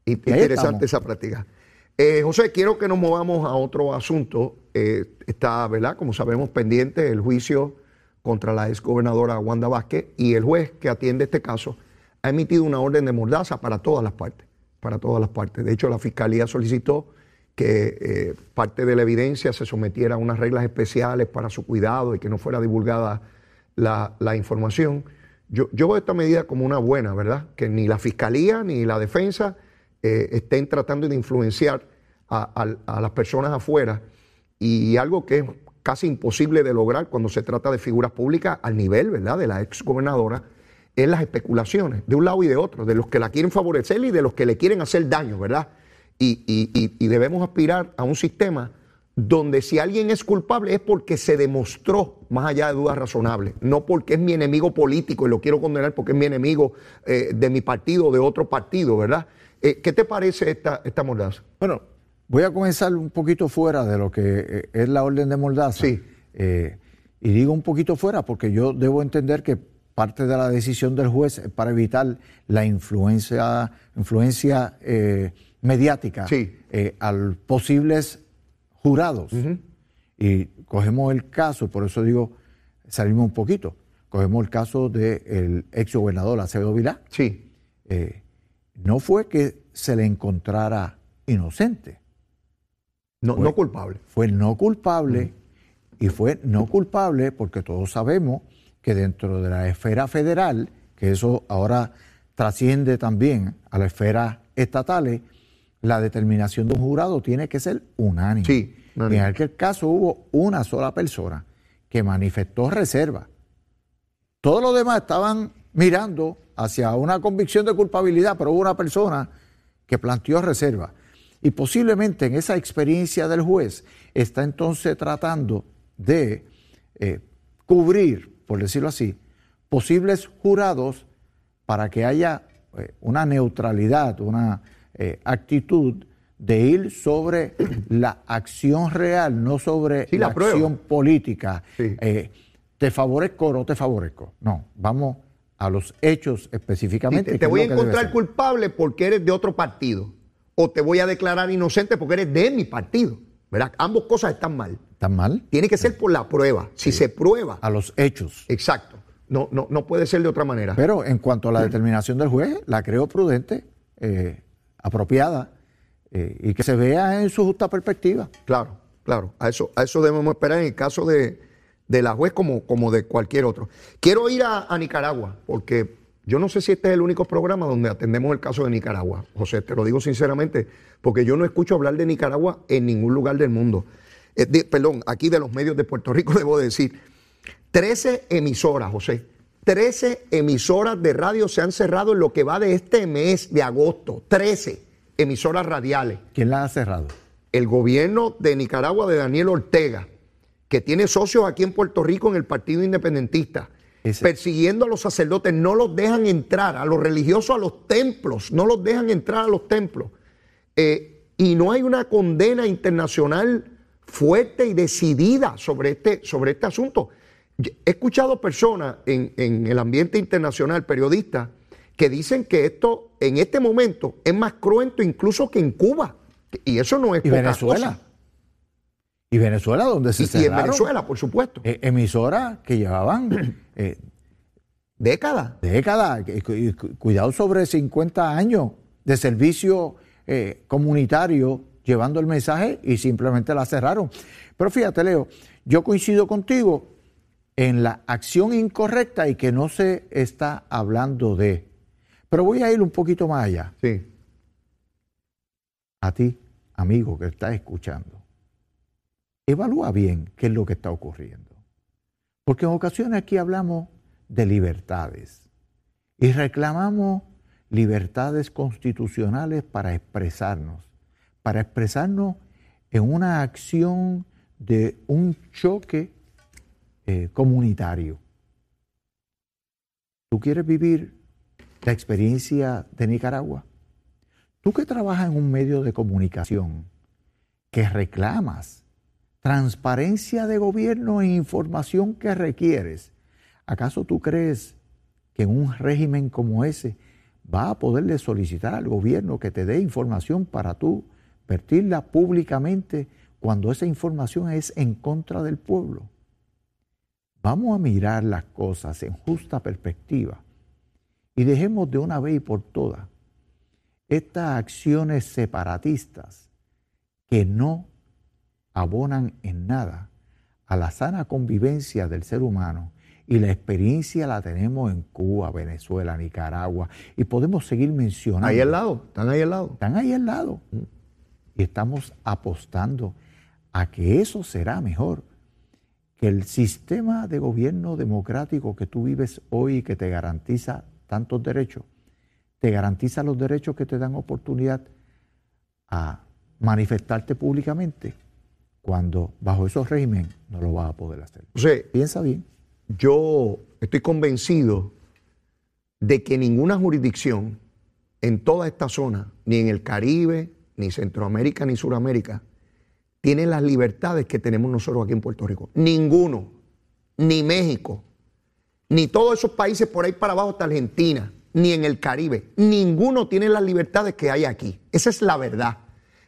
Interesante esa práctica. Eh, José, quiero que nos movamos a otro asunto. Eh, está, ¿verdad? Como sabemos, pendiente el juicio contra la exgobernadora Wanda Vázquez y el juez que atiende este caso ha emitido una orden de mordaza para todas las partes. Para todas las partes. De hecho, la fiscalía solicitó que eh, parte de la evidencia se sometiera a unas reglas especiales para su cuidado y que no fuera divulgada la, la información. Yo, yo veo esta medida como una buena, ¿verdad? Que ni la fiscalía ni la defensa eh, estén tratando de influenciar a, a- las personas afuera y algo que es casi imposible de lograr cuando se trata de figuras públicas al nivel, ¿verdad?, de la ex gobernadora, es las especulaciones, de un lado y de otro, de los que la quieren favorecer y de los que le quieren hacer daño, ¿verdad? Y, y- y- y debemos aspirar a un sistema donde si alguien es culpable es porque se demostró, más allá de dudas razonables, no porque es mi enemigo político y lo quiero condenar porque es mi enemigo eh, de mi partido o de otro partido, ¿verdad? Eh, ¿Qué te parece esta, esta mordaza? Bueno, voy a comenzar un poquito fuera de lo que eh, es la orden de Mordaza. Sí. Eh, y digo un poquito fuera porque yo debo entender que parte de la decisión del juez es para evitar la influencia, influencia mediática Sí. a posibles jurados. Y cogemos el caso, por eso digo, salimos un poquito. Cogemos el caso del ex gobernador Acevedo Vilá Sí, eh, no fue que se le encontrara inocente, no, no culpable. fue no culpable y fue no culpable porque todos sabemos que dentro de la esfera federal, que eso ahora trasciende también a la esfera estatales, la determinación de un jurado tiene que ser unánime. Sí, unánime. en aquel caso hubo una sola persona que manifestó reserva. Todos los demás estaban mirando hacia una convicción de culpabilidad, pero hubo una persona que planteó reserva. Y posiblemente en esa experiencia del juez está entonces tratando de eh, cubrir, por decirlo así, posibles jurados para que haya eh, una neutralidad, una eh, actitud de ir sobre la acción real, no sobre Sí, la acción política. Sí. Eh, te favorezco o no te favorezco. No, vamos a los hechos Sí, específicamente. te, que te voy a encontrar culpable porque eres de otro partido. O te voy a declarar inocente porque eres de mi partido. ¿Verdad? Ambas cosas están mal. ¿Están mal? Tiene que ser por la prueba. Si se prueba. A los hechos. Exacto. No, no, no puede ser de otra manera. Pero en cuanto a la determinación del juez, la creo prudente, eh, apropiada eh, y que se vea en su justa perspectiva. Claro, claro. A eso, a eso debemos esperar en el caso de, de la juez como, como de cualquier otro. Quiero ir a, a Nicaragua, porque yo no sé si este es el único programa donde atendemos el caso de Nicaragua. José, te lo digo sinceramente, porque yo no escucho hablar de Nicaragua en ningún lugar del mundo. Eh, de- perdón, aquí de los medios de Puerto Rico [LAUGHS] debo decir. 13 emisoras, José. 13 emisoras de radio se han cerrado en lo que va de este mes de agosto. 13 emisoras radiales ¿Quién la ha cerrado? el gobierno de Nicaragua de Daniel Ortega, que tiene socios aquí en Puerto Rico en el Partido Independentista, Ese- persiguiendo a los sacerdotes, no los dejan entrar, a los religiosos a los templos, no los dejan entrar a los templos. Eh, y no hay una condena internacional fuerte y decidida sobre este, sobre este asunto. He escuchado personas en, en el ambiente internacional, periodistas, que dicen que esto en este momento es más cruento incluso que en Cuba. Y eso no es ¿Y poca Venezuela? cosa. ¿Y Venezuela donde se Y, y en cerraron? Venezuela, por supuesto. eh, emisoras que llevaban [CLEARS THROAT] eh, Décadas. décadas, cu- cuidado sobre 50 años de servicio eh, comunitario llevando el mensaje y simplemente la cerraron. Pero fíjate, Leo, yo coincido contigo en la acción incorrecta y que no se está hablando de. Pero voy a ir un poquito más allá. Sí. A ti, amigo que estás escuchando, evalúa bien qué es lo que está ocurriendo. Porque en ocasiones aquí hablamos de libertades y reclamamos libertades constitucionales para expresarnos, para expresarnos en una acción de un choque eh, comunitario. ¿Tú quieres vivir la experiencia de Nicaragua? Tú que trabajas en un medio de comunicación, que reclamas transparencia de gobierno e información que requieres, ¿acaso tú crees que en un régimen como ese va a poderle solicitar al gobierno que te dé información para tú vertirla públicamente cuando esa información es en contra del pueblo? Vamos a mirar las cosas en justa perspectiva y dejemos de una vez y por todas estas acciones separatistas que no abonan en nada a la sana convivencia del ser humano y la experiencia la tenemos en Cuba, Venezuela, Nicaragua y podemos seguir mencionando. Ahí al lado, están ahí al lado. Están ahí al lado. Y estamos apostando a que eso será mejor el sistema de gobierno democrático que tú vives hoy y que te garantiza tantos derechos, te garantiza los derechos que te dan oportunidad a manifestarte públicamente, cuando bajo esos regímenes no lo vas a poder hacer. O sea, Piensa bien. yo estoy convencido de que ninguna jurisdicción en toda esta zona, ni en el Caribe, ni Centroamérica, ni Suramérica, tiene las libertades que tenemos nosotros aquí en Puerto Rico. Ninguno, ni México, ni todos esos países por ahí para abajo hasta Argentina, ni en el Caribe. Ninguno tiene las libertades que hay aquí. Esa es la verdad.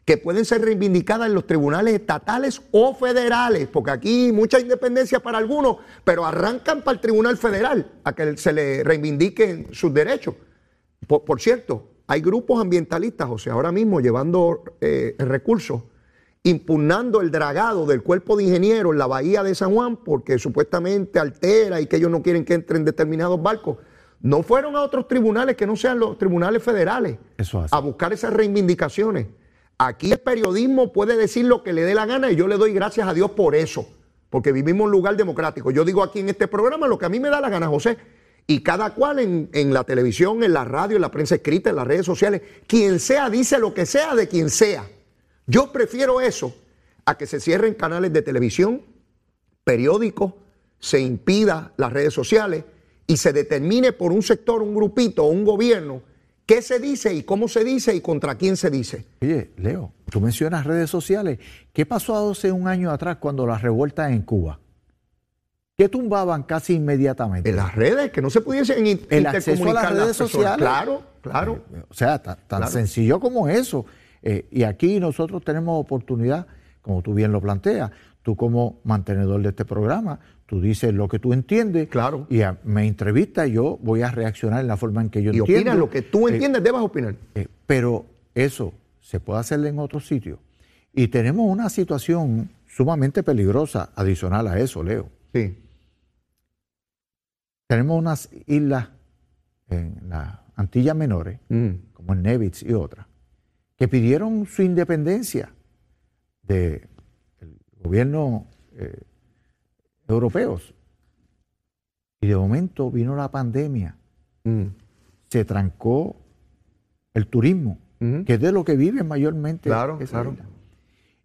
Que pueden ser reivindicadas en los tribunales estatales o federales, porque aquí mucha independencia para algunos, pero arrancan para el Tribunal Federal a que se le reivindiquen sus derechos. Por, por cierto, hay grupos ambientalistas, o sea, ahora mismo llevando eh, recursos, impugnando el dragado del cuerpo de ingenieros en la bahía de San Juan, porque supuestamente altera y que ellos no quieren que entren determinados barcos. No fueron a otros tribunales que no sean los tribunales federales Eso hace. a buscar esas reivindicaciones. Aquí el periodismo puede decir lo que le dé la gana y yo le doy gracias a Dios por eso, porque vivimos en un lugar democrático. Yo digo aquí en este programa lo que a mí me da la gana, José. Y cada cual en, en la televisión, en la radio, en la prensa escrita, en las redes sociales, quien sea dice lo que sea de quien sea. Yo prefiero eso a que se cierren canales de televisión, periódicos, se impida las redes sociales y se determine por un sector, un grupito o un gobierno qué se dice y cómo se dice y contra quién se dice. Oye, Leo, tú mencionas redes sociales. ¿Qué pasó hace un año atrás cuando las revueltas en Cuba? ¿Qué tumbaban casi inmediatamente? En las redes, que no se pudiesen in- El acceso a las intercomunicar redes sociales. Claro, claro. O sea, ta- tan, Claro. sencillo como eso. Eh, y aquí nosotros tenemos oportunidad, como tú bien lo planteas, tú como mantenedor de este programa, tú dices lo que tú entiendes. Claro. Y a- me entrevista y yo voy a reaccionar en la forma en que yo Y entiendo. opinas lo que tú Eh, entiendes, debas opinar. eh, pero eso se puede hacer en otros sitios. Y tenemos una situación sumamente peligrosa adicional a eso, Leo. Sí. Tenemos unas islas en las Antillas Menores, Mm. como en Nevitz y otras, que pidieron su independencia del gobierno eh, europeos. Y de momento vino la pandemia, Mm. se trancó el turismo, Ujú. que es de lo que viven mayormente. Claro, islas.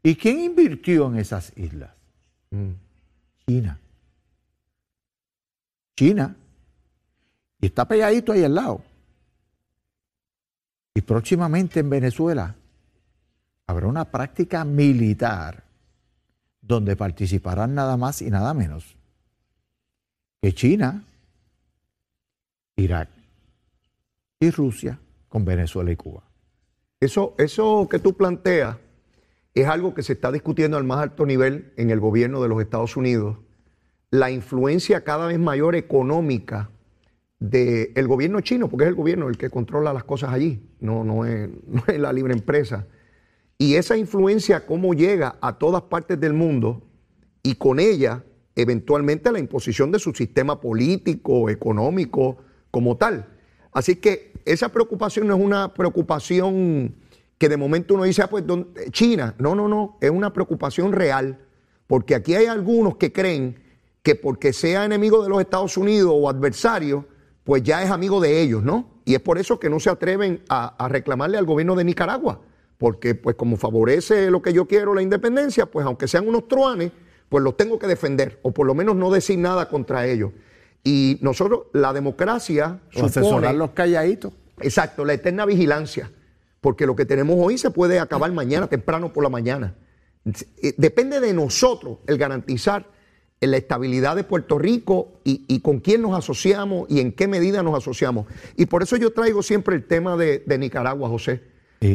¿Y quién invirtió en esas islas? Mm. China. China. Y está pegadito ahí al lado. Y próximamente en Venezuela habrá una práctica militar donde participarán nada más y nada menos que China, Irak y Rusia con Venezuela y Cuba. Eso, eso que tú planteas es algo que se está discutiendo al más alto nivel en el gobierno de los Estados Unidos. La influencia cada vez mayor económica del gobierno chino, porque es el gobierno el que controla las cosas allí, no, [LAUGHS] no, es, la libre empresa. Y esa influencia, cómo llega a todas partes del mundo y con ella, eventualmente, la imposición de su sistema político, económico, como tal. Así que esa preocupación no es una preocupación que de momento uno dice, ah, pues ¿dónde- China. No, no, no, es una preocupación real, porque aquí hay algunos que creen que porque sea enemigo de los Estados Unidos o adversario, pues ya es amigo de ellos, ¿no? Y es por eso que no se atreven a, a reclamarle al gobierno de Nicaragua, porque pues como favorece lo que yo quiero, la independencia, pues aunque sean unos truanes, pues los tengo que defender, o por lo menos no decir nada contra ellos. Y nosotros, la democracia o asesorar los calladitos. Exacto, la eterna vigilancia, porque lo que tenemos hoy se puede acabar mañana, temprano por la mañana. Eh, depende de nosotros el garantizar la estabilidad de Puerto Rico y, con quién nos asociamos y en qué medida nos asociamos. Y por eso yo traigo siempre el tema de, Nicaragua, José,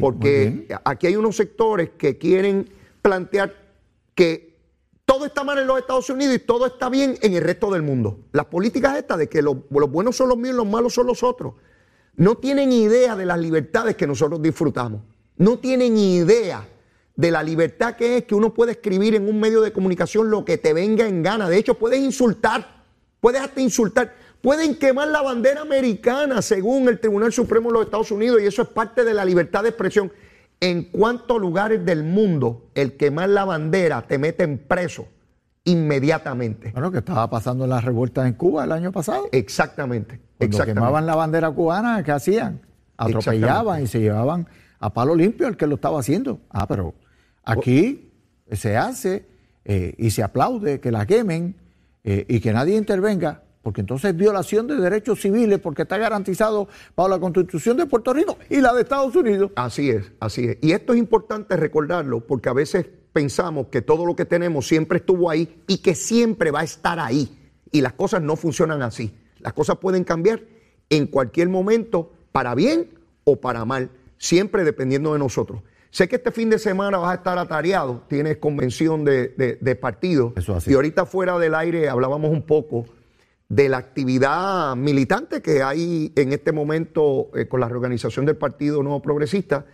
porque aquí hay unos sectores que quieren plantear que todo está mal en los Estados Unidos y todo está bien en el resto del mundo. Las políticas estas de que los, los buenos son los míos y los malos son los otros, no tienen idea de las libertades que nosotros disfrutamos. No tienen idea de la libertad que es que uno puede escribir en un medio de comunicación lo que te venga en gana. De hecho, puedes insultar, puedes hasta insultar. Pueden quemar la bandera americana según el Tribunal Supremo de los Estados Unidos y eso es parte de la libertad de expresión. En cuántos lugares del mundo el quemar la bandera te mete en preso inmediatamente. Bueno, que estaba pasando en las revueltas en Cuba el año pasado. Exactamente. Cuando quemaban la bandera cubana, ¿qué hacían? Atropellaban y se llevaban a palo limpio al que lo estaba haciendo. Ah, pero Aquí se hace eh, y se aplaude que la quemen eh, y que nadie intervenga, porque entonces es violación de derechos civiles, porque está garantizado por la Constitución de Puerto Rico y la de Estados Unidos. Así es, así es. Y esto es importante recordarlo, porque a veces pensamos que todo lo que tenemos siempre estuvo ahí y que siempre va a estar ahí. Y las cosas no funcionan así. Las cosas pueden cambiar en cualquier momento, para bien o para mal, siempre dependiendo de nosotros. Sé que este fin de semana vas a estar atareado, tienes convención de, partido. Y ahorita fuera del aire hablábamos un poco de la actividad militante que hay en este momento eh, con la reorganización del Partido Nuevo Progresista.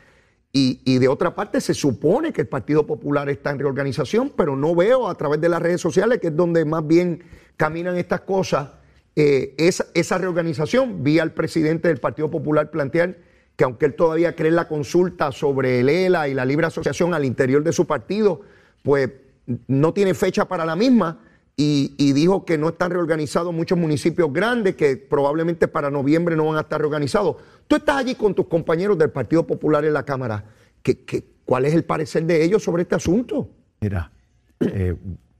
Y, de otra parte, se supone que el Partido Popular está en reorganización, pero no veo a través de las redes sociales, que es donde más bien caminan estas cosas, eh, esa, esa reorganización. Vi al presidente del Partido Popular plantear que aunque él todavía cree en la consulta sobre el ELA y la libre asociación al interior de su partido, pues no tiene fecha para la misma y, dijo que no están reorganizados muchos municipios grandes, que probablemente para noviembre no van a estar reorganizados. Tú estás allí con tus compañeros del Partido Popular en la Cámara. ¿Qué, cuál es el parecer de ellos sobre este asunto? Mira, eh,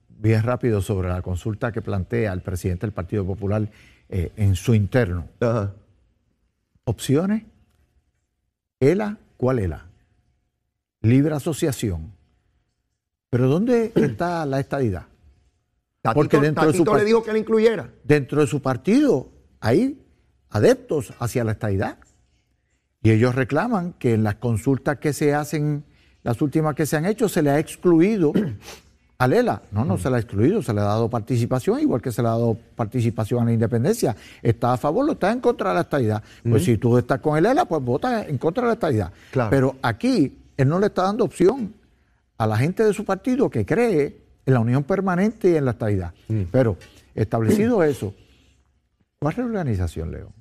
bien rápido sobre la consulta que plantea el presidente del Partido Popular eh, en su interno. Opciones ELA, ¿cuál ELA? Libre asociación. Pero ¿dónde está la estadidad? Porque dentro de su le dijo que la incluyera. Dentro de su partido hay adeptos hacia la estadidad. Y ellos reclaman que en las consultas que se hacen, las últimas que se han hecho, se le ha excluido a Lela. No, no se le ha excluido, se le ha dado participación, igual que se le ha dado participación a la independencia. ¿Está a favor o está en contra de la estadidad? Pues si tú estás con el ELA, pues vota en contra de la estadidad. Pero aquí él no le está dando opción a la gente de su partido que cree en la unión permanente y en la estadidad. Mm. Pero establecido [CLEARS THROAT] eso, ¿cuál reorganización, Leo?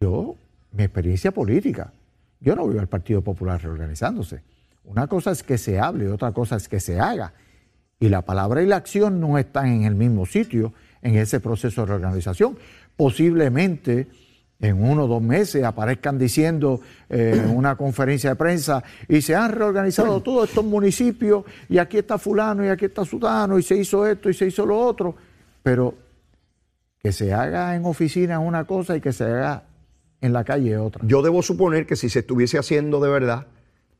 Yo, mi experiencia política, yo no veo al Partido Popular reorganizándose. Una cosa es que se hable, otra cosa es que se haga. Y la palabra y la acción no están en el mismo sitio en ese proceso de reorganización. Posiblemente en uno o dos meses aparezcan diciendo eh, en una conferencia de prensa y se han reorganizado todos estos municipios y aquí está fulano y aquí está sudano y se hizo esto y se hizo lo otro. Pero que se haga en oficina una cosa y que se haga en la calle otra. Yo debo suponer que si se estuviese haciendo de verdad,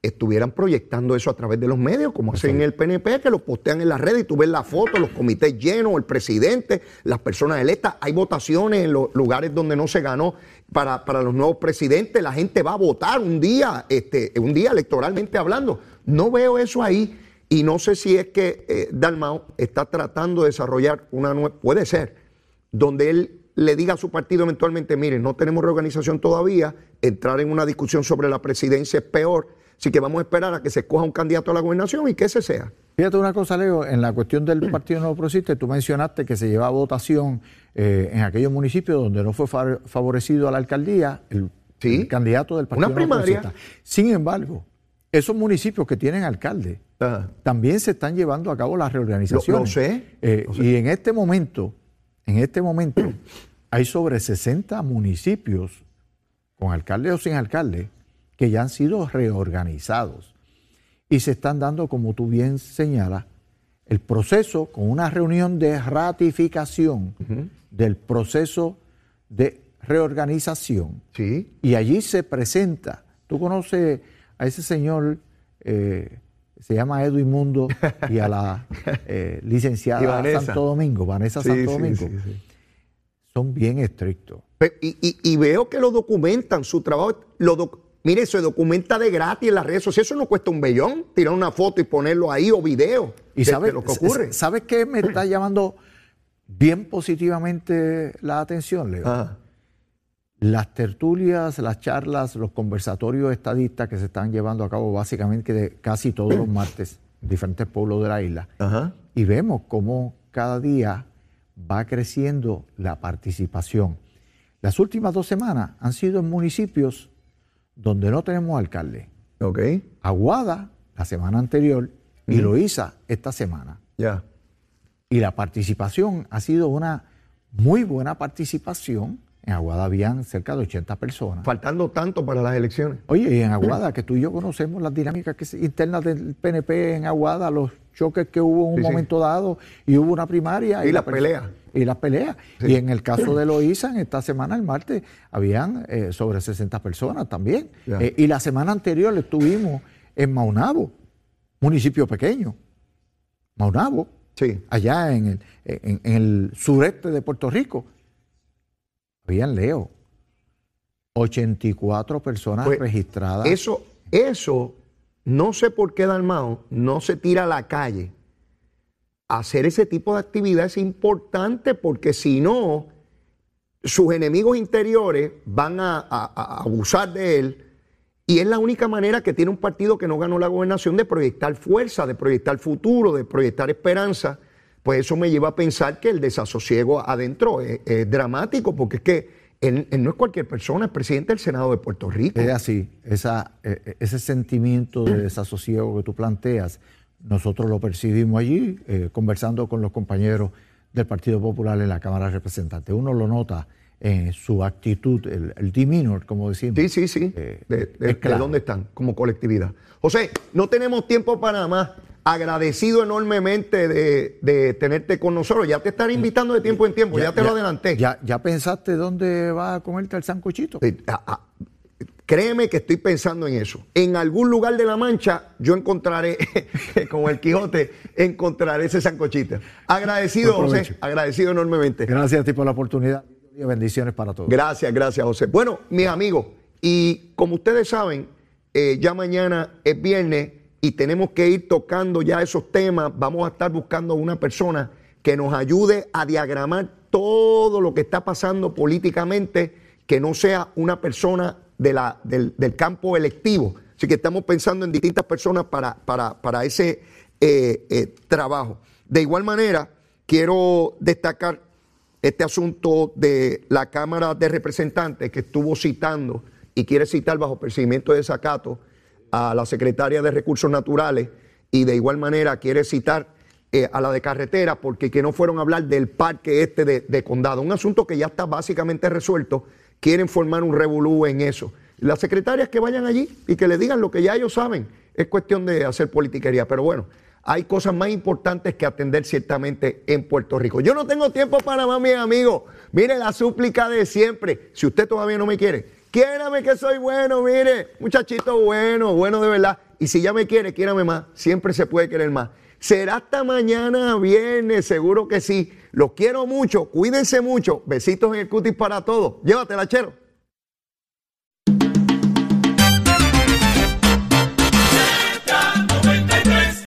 estuvieran proyectando eso a través de los medios, como hacen en el PNP, que lo postean en las redes y tú ves la foto, los comités llenos, el presidente, las personas electas. Hay votaciones en los lugares donde no se ganó para, los nuevos presidentes. La gente va a votar un día, este, un día electoralmente hablando. No veo eso ahí y no sé si es que eh, Dalmao está tratando de desarrollar una nueva, puede ser, donde él le diga a su partido eventualmente, miren, no tenemos reorganización todavía, entrar en una discusión sobre la presidencia es peor Así que vamos a esperar a que se escoja un candidato a la gobernación y que ese sea. Fíjate una cosa, Leo, en la cuestión del Partido Nuevo Progresista, tú mencionaste que se lleva votación eh, en aquellos municipios donde no fue favorecido a la alcaldía el, candidato del Partido una Nuevo Progresista. Sin embargo, esos municipios que tienen alcalde también se están llevando a cabo las reorganizaciones. Eh, lo, sé, Y en este momento, en este momento, hay sobre 60 municipios con alcalde o sin alcalde que ya han sido reorganizados y se están dando, como tú bien señalas, el proceso con una reunión de ratificación del proceso de reorganización. Sí. Y allí se presenta, tú conoces a ese señor, eh, se llama Edwin Mundo, y a la [LAUGHS] eh, licenciada. Santo Domingo, Vanessa Sí, Santo Domingo. sí, sí. Son bien estrictos. Y, y- y veo que lo documentan, su trabajo. Lo doc- Mire, se documenta de gratis en las redes sociales. Eso no cuesta un bellón, tirar una foto y ponerlo ahí o video ¿Y de- sabes de lo que ocurre. ¿Sabes qué me está llamando bien positivamente la atención, Leo? Ah, Las tertulias, las charlas, los conversatorios estadistas que se están llevando a cabo básicamente de casi todos los martes en diferentes pueblos de la isla. ajá. Y vemos cómo cada día va creciendo la participación. Las últimas dos semanas han sido en municipios donde no tenemos alcalde. Ok, Aguada la semana anterior y Loíza esta semana. ya. Y la participación ha sido una muy buena participación. En Aguada habían cerca de 80 personas. Faltando tanto para las elecciones. Oye, y en Aguada, que tú y yo conocemos las dinámicas que internas del PNP en Aguada, los choques que hubo en un Sí, sí. momento dado, y hubo una primaria. Y la las perso- peleas. Y las peleas. Y en el caso de Loíza, en esta semana, el martes, habían eh, sobre 60 personas también. Eh, y la semana anterior estuvimos en Maunabo, municipio pequeño. Maunabo, Sí. allá en el, en- en el sureste de Puerto Rico. Habían, Leo, 84 personas Pues, registradas. Eso, eso, no sé por qué Dalmao no se tira a la calle. Hacer ese tipo de actividad es importante porque si no, sus enemigos interiores van a, a- a abusar de él y es la única manera que tiene un partido que no ganó la gobernación de proyectar fuerza, de proyectar futuro, de proyectar esperanza. Pues eso me lleva a pensar que el desasosiego adentro es, es dramático porque es que él, él no es cualquier persona, es presidente del Senado de Puerto Rico. Es así, esa, eh, eh, ese sentimiento de desasosiego que tú planteas, nosotros lo percibimos allí, eh, conversando con los compañeros del Partido Popular en la Cámara de Representantes. Uno lo nota en su actitud, el, el demeanor, como decimos. Sí, sí, sí. Eh, de, de- es de dónde están como colectividad. José, no tenemos tiempo para más. Agradecido enormemente de, de tenerte con nosotros. Ya te estaré invitando de tiempo en tiempo, ya, te lo adelanté. Ya, ya pensaste dónde va a comerte el sancochito? Ah, ah, Créeme que estoy pensando en eso. En algún lugar de la Mancha yo encontraré, [LAUGHS] como el Quijote, encontraré ese sancochito. Agradecido, José, agradecido enormemente. Gracias a ti por la oportunidad y bendiciones para todos. Gracias, gracias, José. Bueno, mis amigos, y como ustedes saben, eh, ya mañana es viernes y tenemos que ir tocando ya esos temas. Vamos a estar buscando una persona que nos ayude a diagramar todo lo que está pasando políticamente, que no sea una persona de la- del, del campo electivo. Así que estamos pensando en distintas personas para, para, para ese eh, eh, trabajo. De igual manera, quiero destacar este asunto de la Cámara de Representantes que estuvo citando y quiere citar bajo procedimiento de desacato a la secretaria de Recursos Naturales y de igual manera quiere citar eh, a la de carretera porque que no fueron a hablar del parque este de, condado, un asunto que ya está básicamente resuelto, quieren formar un revolú en eso. Las secretarias que vayan allí y que le digan lo que ya ellos saben, es cuestión de hacer politiquería, pero bueno, hay cosas más importantes que atender ciertamente en Puerto Rico. Yo no tengo tiempo para más, mis amigos. Mire la súplica de siempre. Si usted todavía no me quiere, quiérame que soy bueno, mire, muchachito bueno, bueno de verdad. Y si ya me quiere, quiérame más. Siempre se puede querer más. Será hasta mañana viernes, seguro que sí. Los quiero mucho, cuídense mucho. Besitos en el cutis para todos. Llévatela, chero.